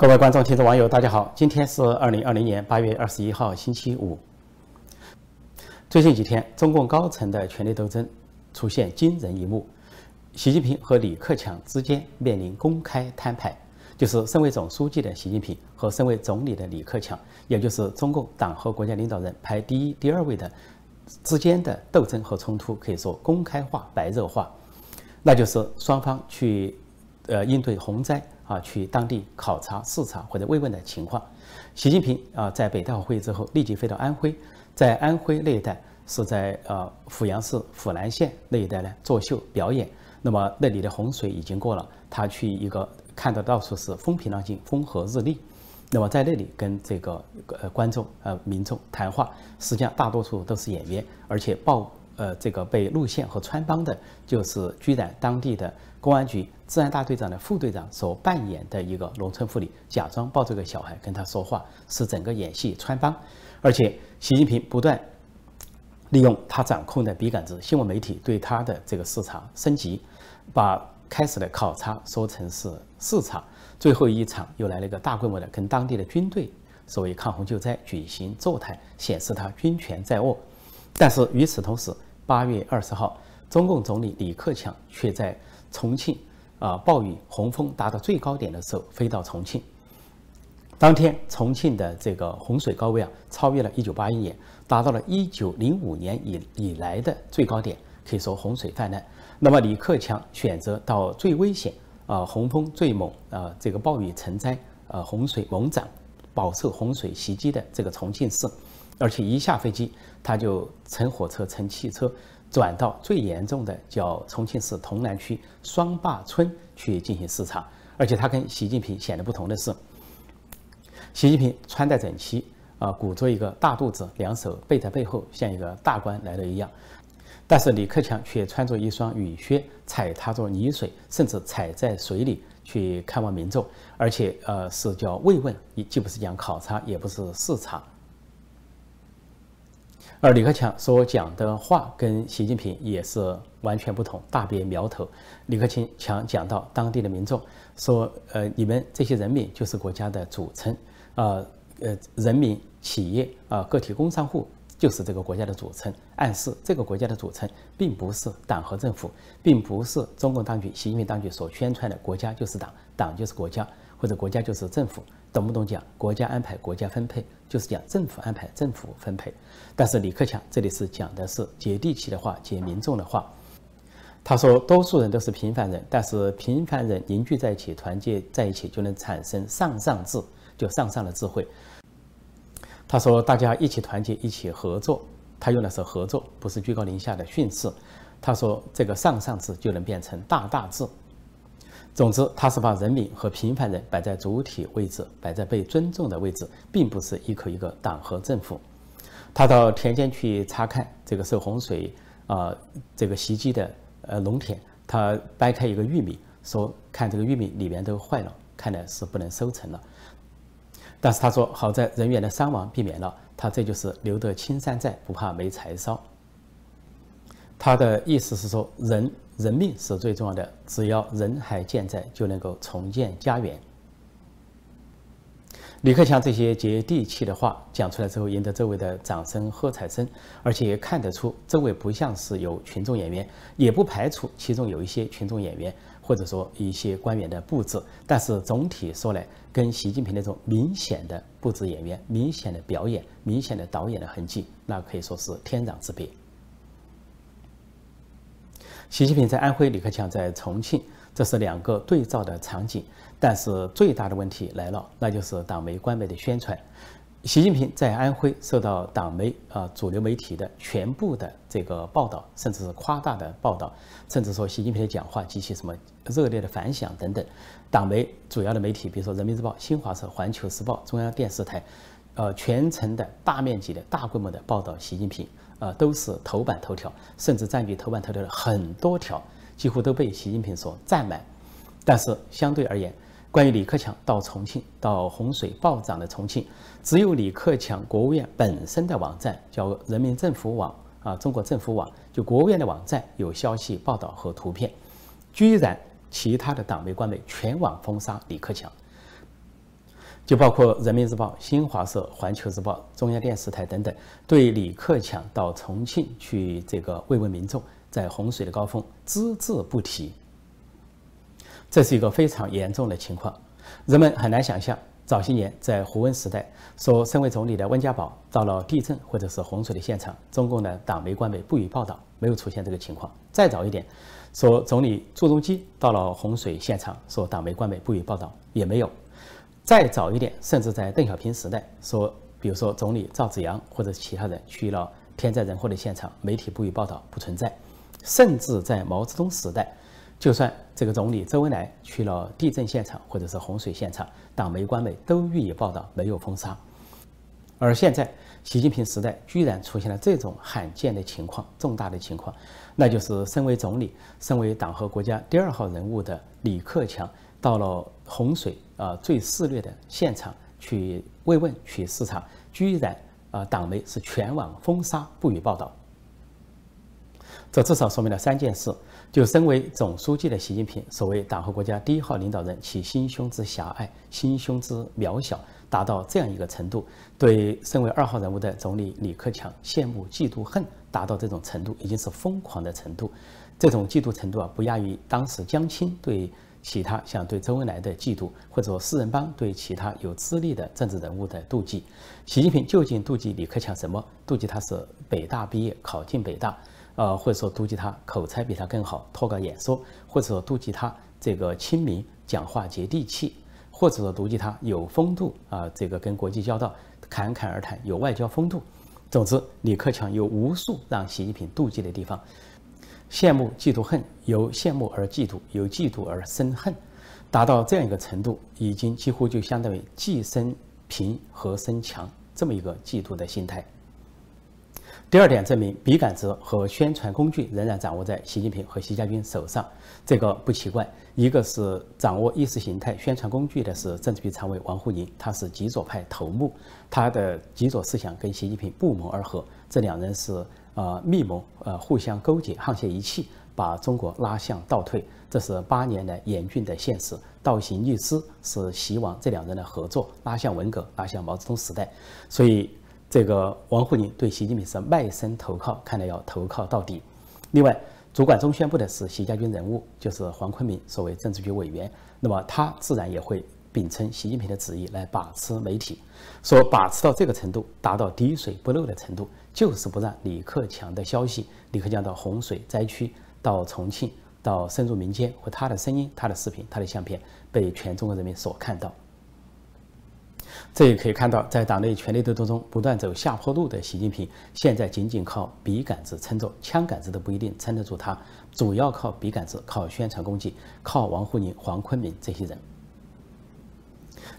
各位观众、听众、网友，大家好！今天是二零二零年八月二十一号，星期五。最近几天，中共高层的权力斗争出现惊人一幕：习近平和李克强之间面临公开摊牌，就是身为总书记的习近平和身为总理的李克强，也就是中共党和国家领导人排第一、第二位的之间的斗争和冲突，可以说公开化、白热化。那就是双方去呃应对洪灾。啊，去当地考察、视察或者慰问的情况。习近平啊，在北戴河会议之后，立即飞到安徽，在安徽那一带是在呃阜阳市阜南县那一带呢作秀表演。那么那里的洪水已经过了，他去一个看到到处是风平浪静、风和日丽。那么在那里跟这个呃观众呃民众谈话，实际上大多数都是演员，而且报呃这个被路线和穿帮的，就是居然当地的公安局。治安大队长的副队长所扮演的一个农村妇女，假装抱着个小孩跟他说话，是整个演戏穿帮。而且，习近平不断利用他掌控的笔杆子新闻媒体对他的这个视察升级，把开始的考察说成是视察，最后一场又来了一个大规模的跟当地的军队所谓抗洪救灾举行座谈，显示他军权在握。但是与此同时，八月二十号，中共总理李克强却在重庆。啊，暴雨洪峰达到最高点的时候，飞到重庆。当天，重庆的这个洪水高位啊，超越了一九八一年，达到了一九零五年以以来的最高点，可以说洪水泛滥。那么，李克强选择到最危险啊，洪峰最猛啊，这个暴雨成灾啊，洪水猛涨，饱受洪水袭击的这个重庆市，而且一下飞机，他就乘火车、乘汽车。转到最严重的叫重庆市潼南区双坝村去进行视察，而且他跟习近平显得不同的是，习近平穿戴整齐啊，鼓着一个大肚子，两手背在背后，像一个大官来了一样。但是李克强却穿着一双雨靴，踩踏着泥水，甚至踩在水里去看望民众，而且呃是叫慰问，既不是讲考察，也不是视察。而李克强所讲的话跟习近平也是完全不同，大别苗头。李克强讲到当地的民众说：“呃，你们这些人民就是国家的组成，啊，呃，人民、企业啊，个体工商户就是这个国家的组成。暗示这个国家的组成并不是党和政府，并不是中共当局、习近平当局所宣传的国家就是党，党就是国家，或者国家就是政府。”懂不懂讲国家安排国家分配，就是讲政府安排政府分配。但是李克强这里是讲的是接地气的话，接民众的话。他说，多数人都是平凡人，但是平凡人凝聚在一起，团结在一起，就能产生上上智，就上上的智慧。他说，大家一起团结，一起合作。他用的是合作，不是居高临下的训斥。他说，这个上上智就能变成大大智。总之，他是把人民和平凡人摆在主体位置，摆在被尊重的位置，并不是一口一个党和政府。他到田间去查看这个受洪水啊这个袭击的呃农田，他掰开一个玉米，说看这个玉米里面都坏了，看来是不能收成了。但是他说好在人员的伤亡避免了，他这就是留得青山在，不怕没柴烧。他的意思是说人。人命是最重要的，只要人还健在，就能够重建家园。李克强这些接地气的话讲出来之后，赢得周围的掌声喝彩声，而且也看得出周围不像是有群众演员，也不排除其中有一些群众演员，或者说一些官员的布置。但是总体说来，跟习近平那种明显的布置演员、明显的表演、明显的导演的痕迹，那可以说是天壤之别。习近平在安徽，李克强在重庆，这是两个对照的场景。但是最大的问题来了，那就是党媒官媒的宣传。习近平在安徽受到党媒啊主流媒体的全部的这个报道，甚至是夸大的报道，甚至说习近平的讲话激起什么热烈的反响等等。党媒主要的媒体，比如说人民日报、新华社、环球时报、中央电视台，呃，全程的大面积的大规模的报道习近平。呃，都是头版头条，甚至占据头版头条的很多条，几乎都被习近平所占满。但是相对而言，关于李克强到重庆，到洪水暴涨的重庆，只有李克强国务院本身的网站叫人民政府网啊，中国政府网，就国务院的网站有消息报道和图片，居然其他的党媒官媒全网封杀李克强。就包括人民日报、新华社、环球日报、中央电视台等等，对李克强到重庆去这个慰问民众，在洪水的高峰只字不提。这是一个非常严重的情况，人们很难想象，早些年在胡温时代，说身为总理的温家宝到了地震或者是洪水的现场，中共的党媒官媒不予报道，没有出现这个情况。再早一点，说总理朱镕基到了洪水现场，说党媒官媒不予报道，也没有。再早一点，甚至在邓小平时代，说比如说总理赵紫阳或者其他人去了天灾人祸的现场，媒体不予报道，不存在。甚至在毛泽东时代。就算这个总理周恩来去了地震现场或者是洪水现场，党媒官媒都予以报道，没有封杀。而现在习近平时代居然出现了这种罕见的情况、重大的情况，那就是身为总理、身为党和国家第二号人物的李克强到了洪水啊最肆虐的现场去慰问、去视察，居然啊党媒是全网封杀，不予报道。这至少说明了三件事。就身为总书记的习近平，所谓党和国家第一号领导人，其心胸之狭隘、心胸之渺小，达到这样一个程度；对身为二号人物的总理李克强，羡慕、嫉妒、恨，达到这种程度，已经是疯狂的程度。这种嫉妒程度啊，不亚于当时江青对其他像对周恩来的嫉妒，或者说四人帮对其他有资历的政治人物的妒忌。习近平究竟妒忌李克强什么？妒忌他是北大毕业，考进北大。呃，或者说妒忌他口才比他更好，脱稿演说，或者说妒忌他这个亲民，讲话接地气，或者说妒忌他有风度啊，这个跟国际交道侃侃而谈，有外交风度。总之，李克强有无数让习近平妒忌的地方，羡慕、嫉妒、恨，由羡慕而嫉妒，由嫉妒而生恨，达到这样一个程度，已经几乎就相当于既生平和生强这么一个嫉妒的心态。第二点证明，笔杆子和宣传工具仍然掌握在习近平和习家军手上，这个不奇怪。一个是掌握意识形态宣传工具的是政治局常委王沪宁，他是极左派头目，他的极左思想跟习近平不谋而合，这两人是呃密谋，呃互相勾结，沆瀣一气，把中国拉向倒退。这是八年来严峻的现实。倒行逆施是希望这两人的合作拉向文革，拉向毛泽东时代，所以。这个王沪宁对习近平是卖身投靠，看来要投靠到底。另外，主管中宣部的是习家军人物，就是黄坤明，作为政治局委员，那么他自然也会秉承习近平的旨意来把持媒体。说把持到这个程度，达到滴水不漏的程度，就是不让李克强的消息，李克强到洪水灾区、到重庆、到深入民间和他的声音、他的视频、他的相片被全中国人民所看到。这也可以看到，在党内权力斗争中不断走下坡路的习近平，现在仅仅靠笔杆子撑着，枪杆子都不一定撑得住他，主要靠笔杆子，靠宣传工具，靠王沪宁、黄坤明这些人。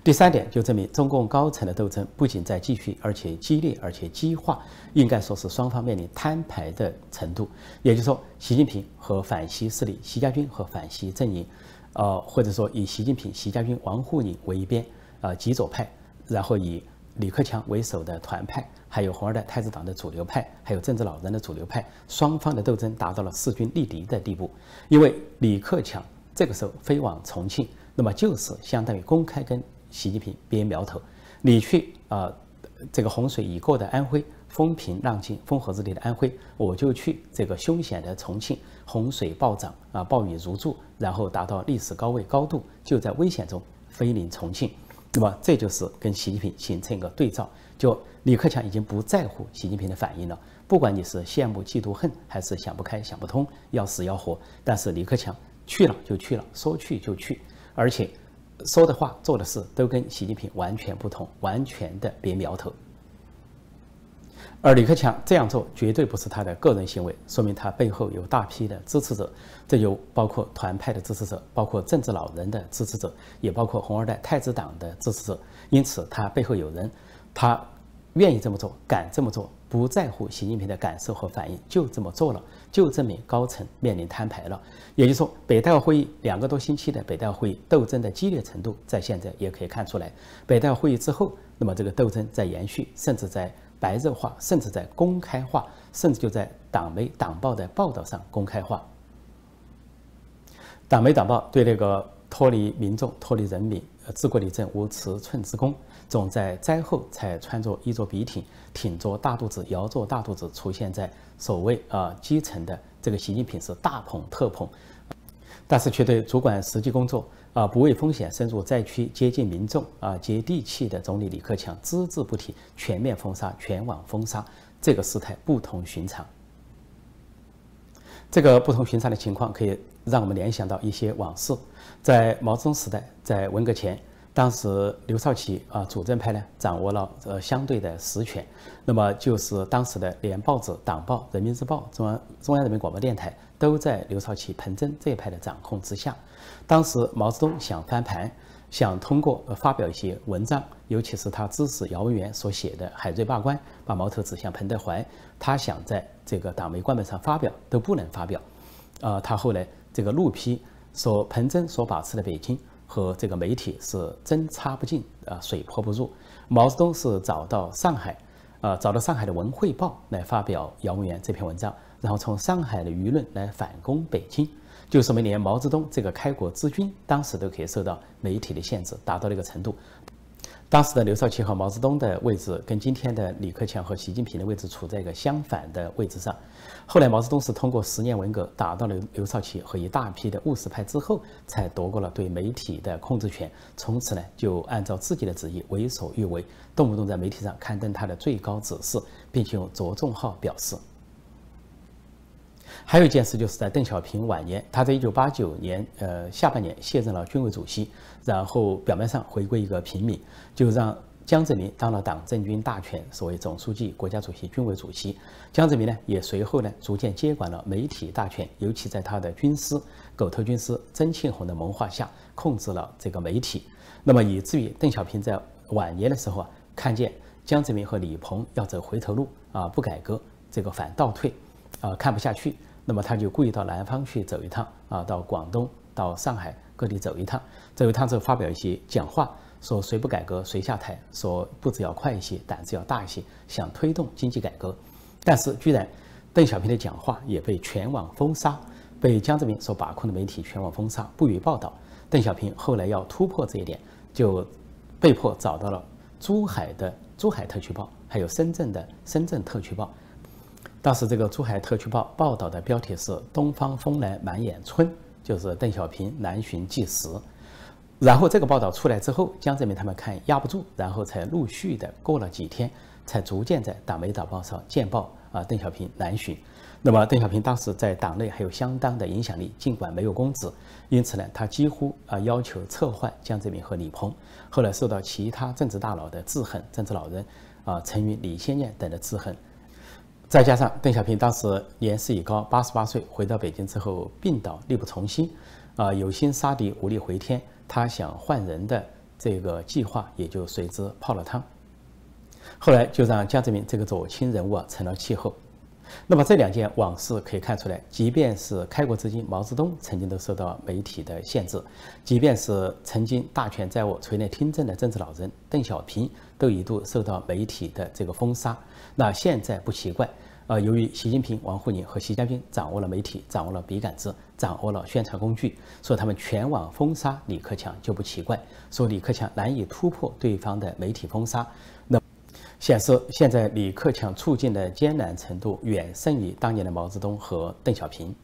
第三点就证明，中共高层的斗争不仅在继续，而且激烈，而且激化，应该说是双方面临摊牌的程度。也就是说，习近平和反习势力、习家军和反习阵营，呃，或者说以习近平、习家军、王沪宁为一边，呃，极左派。然后以李克强为首的团派，还有红二代太子党的主流派，还有政治老人的主流派，双方的斗争达到了势均力敌的地步。因为李克强这个时候飞往重庆，那么就是相当于公开跟习近平编苗头。你去啊，这个洪水已过的安徽，风平浪静、风和日丽的安徽，我就去这个凶险的重庆，洪水暴涨啊，暴雨如注，然后达到历史高位高度，就在危险中飞临重庆。那么这就是跟习近平形成一个对照，就李克强已经不在乎习近平的反应了，不管你是羡慕、嫉妒、恨，还是想不开、想不通，要死要活，但是李克强去了就去了，说去就去，而且说的话、做的事都跟习近平完全不同，完全的别苗头。而李克强这样做绝对不是他的个人行为，说明他背后有大批的支持者，这就包括团派的支持者，包括政治老人的支持者，也包括红二代太子党的支持者。因此，他背后有人，他愿意这么做，敢这么做，不在乎习近平的感受和反应，就这么做了，就证明高层面临摊牌了。也就是说，北戴河会议两个多星期的北戴河会议斗争的激烈程度，在现在也可以看出来。北戴河会议之后，那么这个斗争在延续，甚至在。白热化，甚至在公开化，甚至就在党媒党报的报道上公开化。党媒党报对那个脱离民众、脱离人民，治国理政无尺寸之功，总在灾后才穿着衣着笔挺，挺着大肚子，摇着大肚子出现在所谓啊基层的这个习近平是大捧特捧，但是却对主管实际工作啊不畏风险深入灾区接近民众啊接地气的总理李克强只字不提，全面封杀，全网封杀，这个事态不同寻常。这个不同寻常的情况，可以让我们联想到一些往事。在毛泽东时代，在文革前，当时刘少奇啊主政派呢掌握了呃相对的实权，那么就是当时的连报纸、党报、人民日报、中央中央人民广播电台都在刘少奇、彭真这一派的掌控之下。当时毛泽东想翻盘，想通过发表一些文章，尤其是他支持姚文元所写的《海瑞罢官》，把矛头指向彭德怀，他想在。这个党媒官本上发表都不能发表，啊，他后来这个怒批说彭真所把持的北京和这个媒体是针插不进啊，水泼不入。毛泽东是找到上海，啊，找到上海的《文汇报》来发表姚文元这篇文章，然后从上海的舆论来反攻北京，就说明连毛泽东这个开国之君当时都可以受到媒体的限制，达到了一个程度。当时的刘少奇和毛泽东的位置跟今天的李克强和习近平的位置处在一个相反的位置上。后来毛泽东是通过十年文革打到了刘少奇和一大批的务实派之后，才夺过了对媒体的控制权。从此呢，就按照自己的旨意为所欲为，动不动在媒体上刊登他的最高指示，并且用着重号表示。还有一件事，就是在邓小平晚年，他在一九八九年呃下半年卸任了军委主席，然后表面上回归一个平民，就让江泽民当了党政军大权，所谓总书记、国家主席、军委主席。江泽民呢，也随后呢逐渐接管了媒体大权，尤其在他的军师、狗头军师曾庆红的谋划下，控制了这个媒体。那么以至于邓小平在晚年的时候啊，看见江泽民和李鹏要走回头路啊，不改革，这个反倒退，啊，看不下去。那么他就故意到南方去走一趟啊，到广东、到上海各地走一趟，走一趟之后发表一些讲话，说谁不改革谁下台，说步子要快一些，胆子要大一些，想推动经济改革。但是居然邓小平的讲话也被全网封杀，被江泽民所把控的媒体全网封杀，不予报道。邓小平后来要突破这一点，就被迫找到了珠海的珠海特区报，还有深圳的深圳特区报。当时这个珠海特区报报道的标题是“东方风来满眼春”，就是邓小平南巡纪实。然后这个报道出来之后，江泽民他们看压不住，然后才陆续的过了几天，才逐渐在党媒导报上见报啊，邓小平南巡。那么邓小平当时在党内还有相当的影响力，尽管没有公职，因此呢，他几乎啊要求撤换江泽民和李鹏。后来受到其他政治大佬的制衡，政治老人啊，陈云、李先念等的制衡。再加上邓小平当时年事已高，八十八岁，回到北京之后病倒，力不从心，啊，有心杀敌，无力回天，他想换人的这个计划也就随之泡了汤。后来就让江泽民这个左倾人物啊成了气候。那么这两件往事可以看出来，即便是开国之君毛泽东曾经都受到媒体的限制，即便是曾经大权在握、垂帘听政的政治老人邓小平都一度受到媒体的这个封杀。那现在不奇怪，呃，由于习近平、王沪宁和习家军掌握了媒体，掌握了笔杆子，掌握了宣传工具，说他们全网封杀李克强就不奇怪。说李克强难以突破对方的媒体封杀，那显示现在李克强处境的艰难程度远胜于当年的毛泽东和邓小平。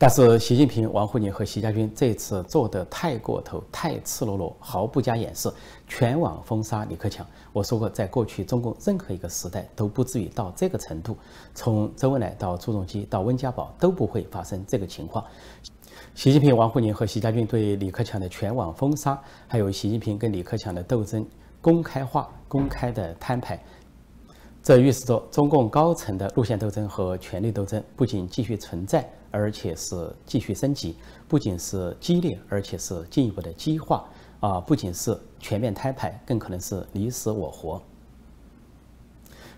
但是习近平、王沪宁和习家军这次做的太过头、太赤裸裸，毫不加掩饰，全网封杀李克强。我说过，在过去中共任何一个时代都不至于到这个程度，从周恩来到朱镕基到温家宝都不会发生这个情况。习近平、王沪宁和习家军对李克强的全网封杀，还有习近平跟李克强的斗争公开化、公开的摊牌。这预示着中共高层的路线斗争和权力斗争不仅继续存在，而且是继续升级；不仅是激烈，而且是进一步的激化。啊，不仅是全面摊牌，更可能是你死我活。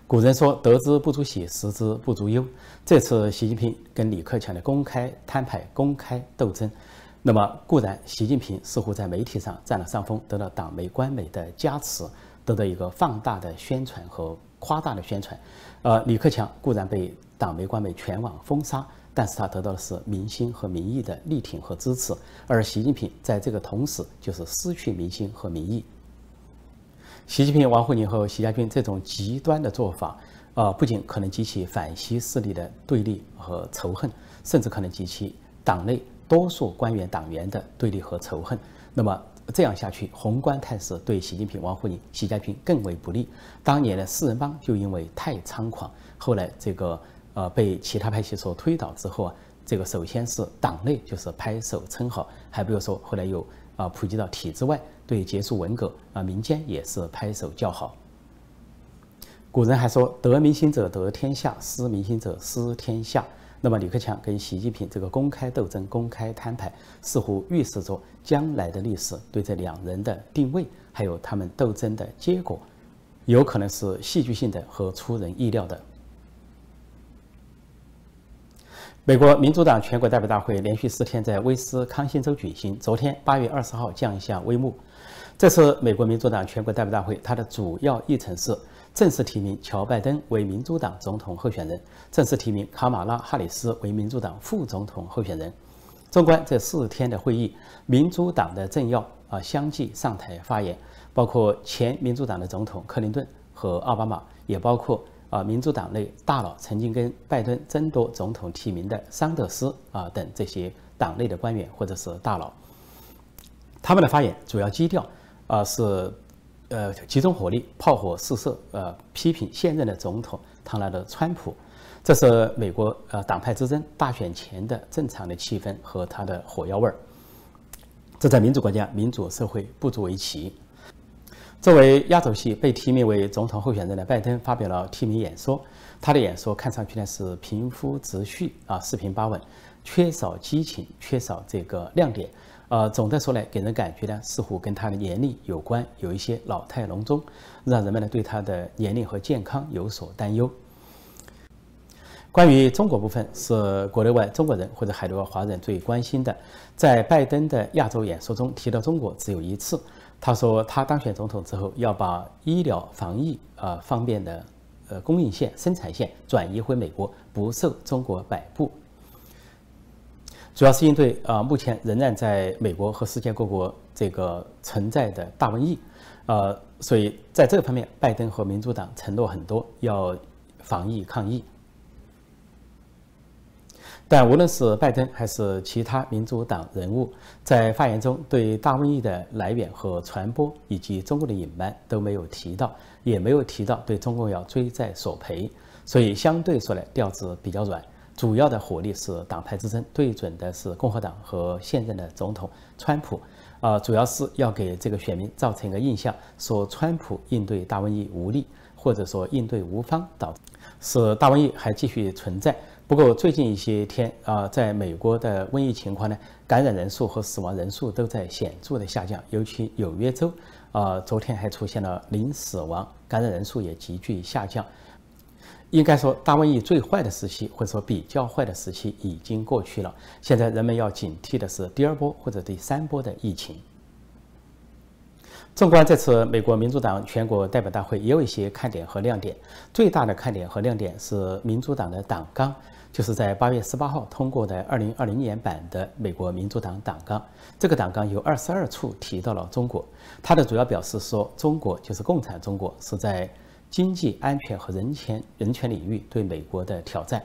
古人说：“得之不足喜，失之不足忧。”这次习近平跟李克强的公开摊牌、公开斗争，那么固然习近平似乎在媒体上占了上风，得到党媒官媒的加持，得到一个放大的宣传和。夸大的宣传，呃，李克强固然被党媒官媒全网封杀，但是他得到的是民心和民意的力挺和支持，而习近平在这个同时就是失去民心和民意。习近平、王沪宁和习家军这种极端的做法，呃，不仅可能激起反西势力的对立和仇恨，甚至可能激起党内多数官员党员的对立和仇恨。那么这样下去，宏观态势对习近平、王沪宁、习家军更为不利。当年的四人帮就因为太猖狂，后来这个呃被其他派系所推倒之后啊，这个首先是党内就是拍手称好，还不如说后来又啊普及到体制外。对结束文革啊，民间也是拍手叫好。古人还说：“得民心者得天下，失民心者失天下。”那么李克强跟习近平这个公开斗争、公开摊牌，似乎预示着将来的历史对这两人的定位，还有他们斗争的结果，有可能是戏剧性的和出人意料的。美国民主党全国代表大会连续四天在威斯康星州举行，昨天八月二十号降下帷幕。这次美国民主党全国代表大会，它的主要议程是正式提名乔·拜登为民主党总统候选人，正式提名卡马拉·哈里斯为民主党副总统候选人。纵观这四天的会议，民主党的政要啊相继上台发言，包括前民主党的总统克林顿和奥巴马，也包括啊民主党内大佬曾经跟拜登争夺总统提名的桑德斯啊等这些党内的官员或者是大佬，他们的发言主要基调。啊，是，呃，集中火力，炮火四射，呃，批评现任的总统唐纳德·川普，这是美国呃党派之争大选前的正常的气氛和它的火药味儿。这在民主国家、民主社会不足为奇。作为压轴戏，被提名为总统候选人的拜登发表了提名演说，他的演说看上去呢是平铺直叙啊，四平八稳，缺少激情，缺少这个亮点。呃，总的说来，给人感觉呢，似乎跟他的年龄有关，有一些老态龙钟，让人们呢对他的年龄和健康有所担忧。关于中国部分，是国内外中国人或者海内外华人最关心的。在拜登的亚洲演说中提到中国只有一次，他说他当选总统之后要把医疗防疫啊方面的呃供应线、生产线转移回美国，不受中国摆布。主要是应对啊，目前仍然在美国和世界各国这个存在的大瘟疫，呃，所以在这个方面，拜登和民主党承诺很多，要防疫抗疫。但无论是拜登还是其他民主党人物，在发言中对大瘟疫的来源和传播以及中国的隐瞒都没有提到，也没有提到对中共要追债索赔，所以相对说来调子比较软。主要的火力是党派之争，对准的是共和党和现任的总统川普，啊，主要是要给这个选民造成一个印象，说川普应对大瘟疫无力，或者说应对无方，导致使大瘟疫还继续存在。不过最近一些天啊，在美国的瘟疫情况呢，感染人数和死亡人数都在显著的下降，尤其纽约州啊，昨天还出现了零死亡，感染人数也急剧下降。应该说，大瘟疫最坏的时期，或者说比较坏的时期已经过去了。现在人们要警惕的是第二波或者第三波的疫情。纵观这次美国民主党全国代表大会，也有一些看点和亮点。最大的看点和亮点是民主党的党纲，就是在八月十八号通过的二零二零年版的美国民主党党纲。这个党纲有二十二处提到了中国，它的主要表示说，中国就是共产中国是在。经济安全和人权人权领域对美国的挑战，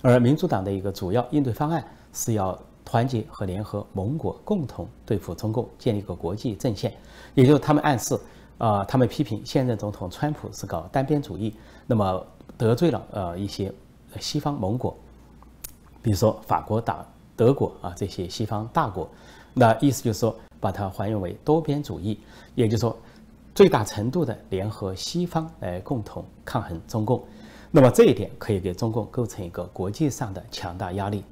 而民主党的一个主要应对方案是要团结和联合盟国，共同对付中共，建立一个国际阵线。也就是他们暗示，啊，他们批评现任总统川普是搞单边主义，那么得罪了呃一些西方盟国，比如说法国、打德国啊这些西方大国。那意思就是说，把它还原为多边主义，也就是说。最大程度的联合西方来共同抗衡中共，那么这一点可以给中共构成一个国际上的强大压力。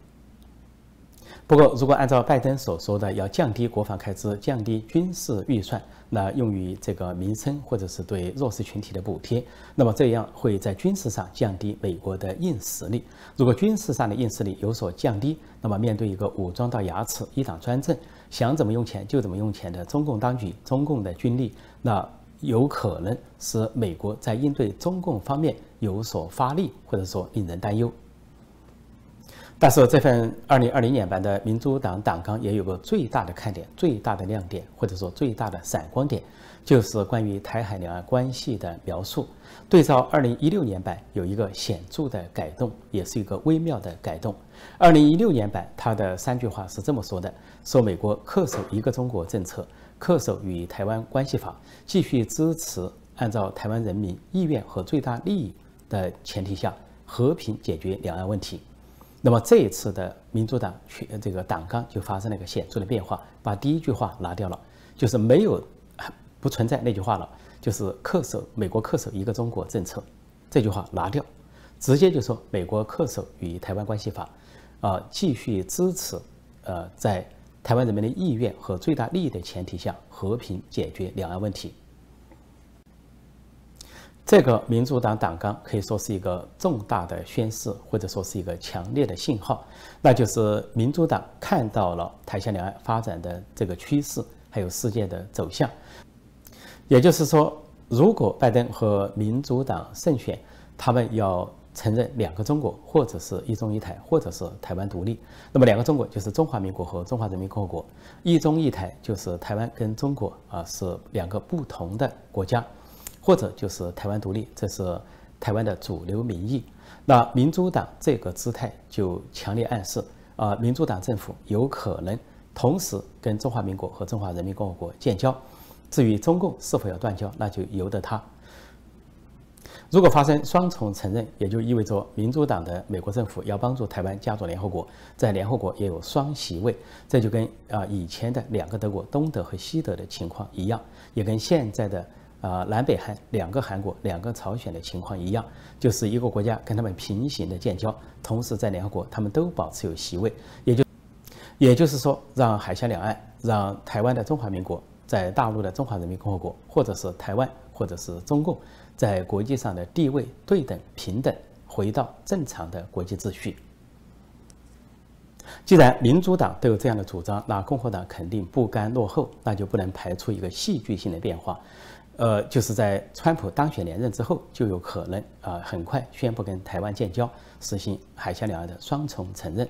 不过，如果按照拜登所说的，要降低国防开支、降低军事预算，那用于这个民生或者是对弱势群体的补贴，那么这样会在军事上降低美国的硬实力。如果军事上的硬实力有所降低，那么面对一个武装到牙齿、一党专政、想怎么用钱就怎么用钱的中共当局、中共的军力，那有可能使美国在应对中共方面有所发力，或者说令人担忧。但是这份二零二零年版的民主党党纲也有个最大的看点、最大的亮点，或者说最大的闪光点，就是关于台海两岸关系的描述。对照二零一六年版有一个显著的改动，也是一个微妙的改动。二零一六年版它的三句话是这么说的：说美国恪守一个中国政策，恪守与台湾关系法，继续支持按照台湾人民意愿和最大利益的前提下和平解决两岸问题。那么这一次的民主党全这个党纲就发生了一个显著的变化，把第一句话拿掉了，就是没有不存在那句话了，就是恪守美国恪守一个中国政策这句话拿掉，直接就说美国恪守与台湾关系法，啊，继续支持呃在台湾人民的意愿和最大利益的前提下和平解决两岸问题。这个民主党党纲可以说是一个重大的宣示，或者说是一个强烈的信号，那就是民主党看到了台海两岸发展的这个趋势，还有世界的走向。也就是说，如果拜登和民主党胜选，他们要承认两个中国，或者是一中一台，或者是台湾独立。那么两个中国就是中华民国和中华人民共和国，一中一台就是台湾跟中国啊是两个不同的国家。或者就是台湾独立，这是台湾的主流民意。那民主党这个姿态就强烈暗示啊，民主党政府有可能同时跟中华民国和中华人民共和国建交。至于中共是否要断交，那就由得他。如果发生双重承认，也就意味着民主党的美国政府要帮助台湾加入联合国，在联合国也有双席位。这就跟啊以前的两个德国，东德和西德的情况一样，也跟现在的。啊，南北韩两个韩国、两个朝鲜的情况一样，就是一个国家跟他们平行的建交，同时在联合国他们都保持有席位，也就也就是说，让海峡两岸、让台湾的中华民国在大陆的中华人民共和国，或者是台湾，或者是中共，在国际上的地位对等平等，回到正常的国际秩序。既然民主党都有这样的主张，那共和党肯定不甘落后，那就不能排除一个戏剧性的变化。呃，就是在川普当选连任之后，就有可能啊，很快宣布跟台湾建交，实行海峡两岸的双重承认。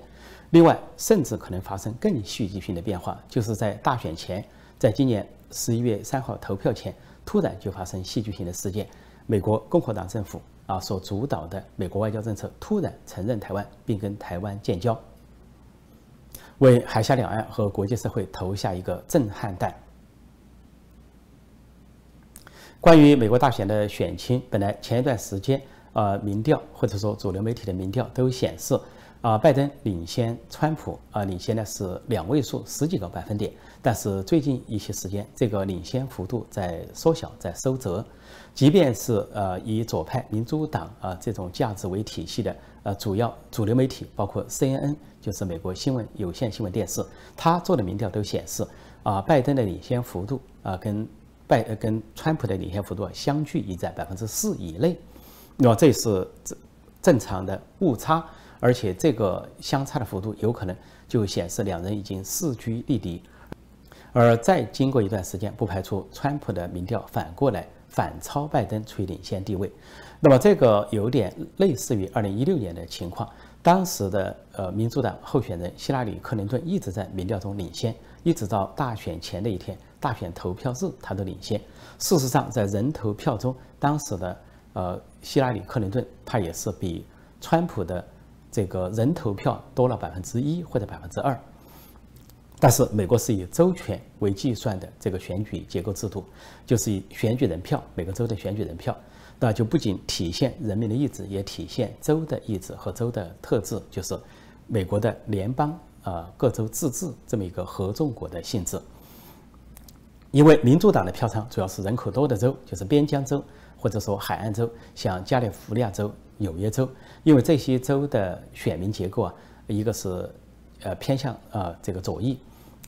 另外，甚至可能发生更戏剧性的变化，就是在大选前，在今年十一月三号投票前，突然就发生戏剧性的事件：美国共和党政府啊所主导的美国外交政策突然承认台湾，并跟台湾建交，为海峡两岸和国际社会投下一个震撼弹。关于美国大选的选情，本来前一段时间，呃，民调或者说主流媒体的民调都显示，啊，拜登领先川普，啊，领先的是两位数十几个百分点。但是最近一些时间，这个领先幅度在缩小，在收窄。即便是呃以左派民主党啊这种价值为体系的呃主要主流媒体，包括 CNN，就是美国新闻有线新闻电视，他做的民调都显示，啊，拜登的领先幅度啊跟。拜呃跟川普的领先幅度相距已在百分之四以内，那么这是正正常的误差，而且这个相差的幅度有可能就显示两人已经势均力敌，而再经过一段时间，不排除川普的民调反过来反超拜登，处于领先地位。那么这个有点类似于二零一六年的情况，当时的呃民主党候选人希拉里·克林顿一直在民调中领先，一直到大选前的一天。大选投票日，他都领先。事实上，在人投票中，当时的呃希拉里·克林顿，他也是比川普的这个人投票多了百分之一或者百分之二。但是，美国是以州权为计算的这个选举结构制度，就是以选举人票，每个州的选举人票，那就不仅体现人民的意志，也体现州的意志和州的特质，就是美国的联邦啊各州自治这么一个合众国的性质。因为民主党的票仓主要是人口多的州，就是边疆州或者说海岸州，像加利福尼亚州、纽约州。因为这些州的选民结构啊，一个是呃偏向呃这个左翼，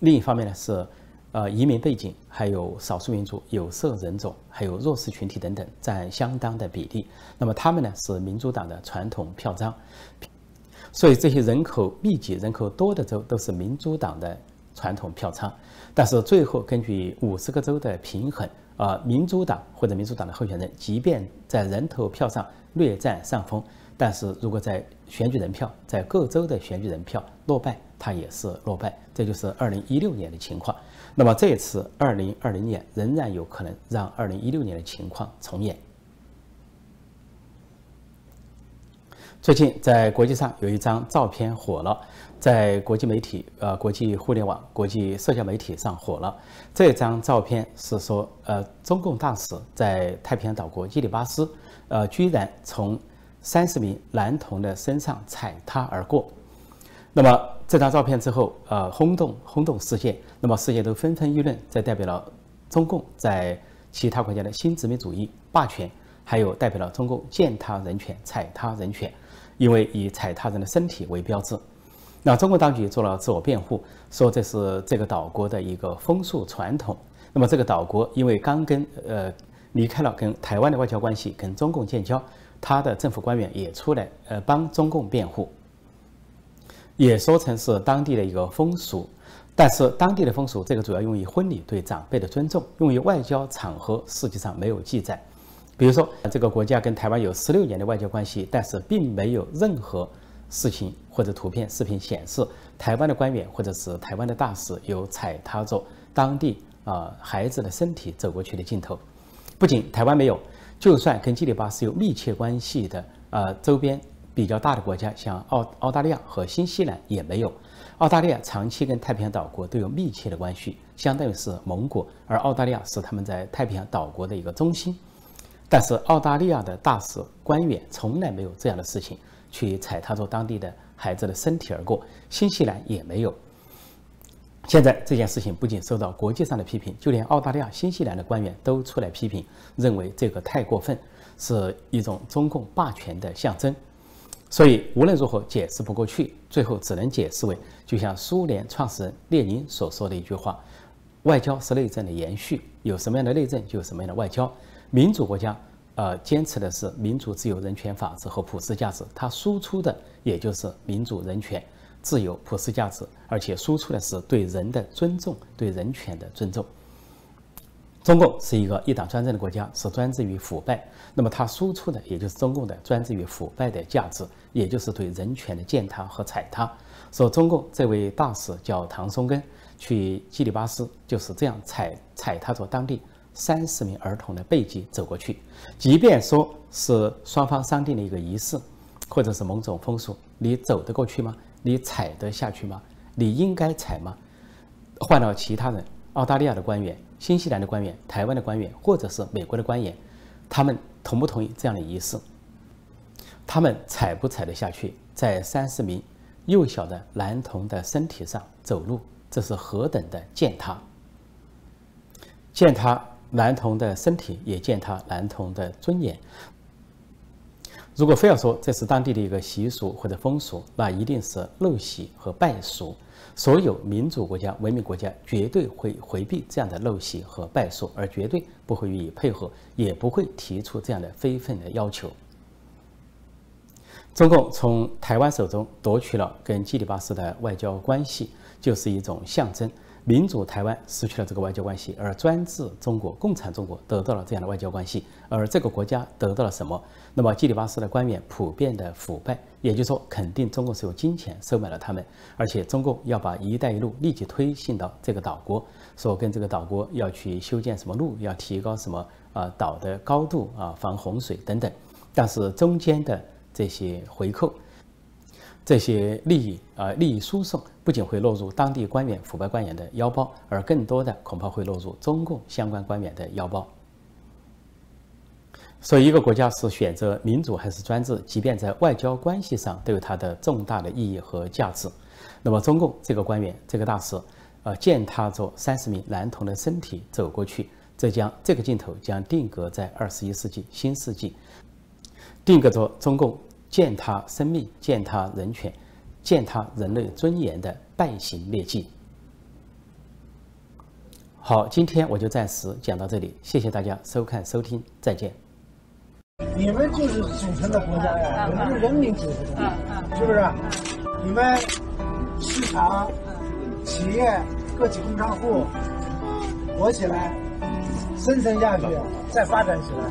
另一方面呢是呃移民背景，还有少数民族、有色人种，还有弱势群体等等，占相当的比例。那么他们呢是民主党的传统票仓，所以这些人口密集、人口多的州都是民主党的。传统票仓，但是最后根据五十个州的平衡，啊，民主党或者民主党的候选人，即便在人头票上略占上风，但是如果在选举人票，在各州的选举人票落败，他也是落败。这就是二零一六年的情况。那么这次二零二零年仍然有可能让二零一六年的情况重演。最近在国际上有一张照片火了，在国际媒体、呃国际互联网、国际社交媒体上火了。这张照片是说，呃，中共大使在太平洋岛国基里巴斯，呃，居然从三十名男童的身上踩踏而过。那么这张照片之后，呃，轰动轰动世界，那么世界都纷纷议论，这代表了中共在其他国家的新殖民主义霸权，还有代表了中共践踏人权、踩踏人权。因为以踩他人的身体为标志，那中国当局做了自我辩护，说这是这个岛国的一个风俗传统。那么这个岛国因为刚跟呃离开了跟台湾的外交关系，跟中共建交，他的政府官员也出来呃帮中共辩护，也说成是当地的一个风俗。但是当地的风俗这个主要用于婚礼对长辈的尊重，用于外交场合实际上没有记载。比如说，这个国家跟台湾有十六年的外交关系，但是并没有任何事情或者图片、视频显示台湾的官员或者是台湾的大使有踩踏着当地啊孩子的身体走过去的镜头。不仅台湾没有，就算跟基里巴斯有密切关系的啊周边比较大的国家，像澳澳大利亚和新西兰也没有。澳大利亚长期跟太平洋岛国都有密切的关系，相当于是盟国，而澳大利亚是他们在太平洋岛国的一个中心。但是澳大利亚的大使官员从来没有这样的事情去踩踏着当地的孩子的身体而过，新西兰也没有。现在这件事情不仅受到国际上的批评，就连澳大利亚、新西兰的官员都出来批评，认为这个太过分，是一种中共霸权的象征。所以无论如何解释不过去，最后只能解释为，就像苏联创始人列宁所说的一句话：“外交是内政的延续，有什么样的内政，就有什么样的外交。”民主国家，呃，坚持的是民主、自由、人权、法治和普世价值，它输出的也就是民主、人权、自由、普世价值，而且输出的是对人的尊重、对人权的尊重。中共是一个一党专政的国家，是专制于腐败，那么它输出的也就是中共的专制于腐败的价值，也就是对人权的践踏和踩踏。说中共这位大使叫唐松根，去基里巴斯就是这样踩踩踏着当地。三十名儿童的背脊走过去，即便说是双方商定的一个仪式，或者是某种风俗，你走得过去吗？你踩得下去吗？你应该踩吗？换到其他人，澳大利亚的官员、新西兰的官员、台湾的官员，或者是美国的官员，他们同不同意这样的仪式？他们踩不踩得下去？在三十名幼小的男童的身体上走路，这是何等的践踏！践踏！男童的身体也践踏男童的尊严。如果非要说这是当地的一个习俗或者风俗，那一定是陋习和败俗。所有民主国家、文明国家绝对会回避这样的陋习和败俗，而绝对不会予以配合，也不会提出这样的非分的要求。中共从台湾手中夺取了跟基里巴斯的外交关系，就是一种象征。民主台湾失去了这个外交关系，而专制中国、共产中国得到了这样的外交关系，而这个国家得到了什么？那么基里巴斯的官员普遍的腐败，也就是说，肯定中共是用金钱收买了他们，而且中共要把“一带一路”立即推进到这个岛国，说跟这个岛国要去修建什么路，要提高什么啊岛的高度啊，防洪水等等，但是中间的这些回扣。这些利益啊，利益输送不仅会落入当地官员、腐败官员的腰包，而更多的恐怕会落入中共相关官员的腰包。所以，一个国家是选择民主还是专制，即便在外交关系上都有它的重大的意义和价值。那么，中共这个官员、这个大使，呃，践踏着三十名男童的身体走过去，这将这个镜头将定格在二十一世纪新世纪，定格着中共。践踏生命、践踏人权、践踏人类尊严的败行劣迹。好，今天我就暂时讲到这里，谢谢大家收看收听，再见。你们就是组成的国家呀，我们是人民组成的，是不是？你们市场、企业、个体工商户活起来，生存下去，再发展起来。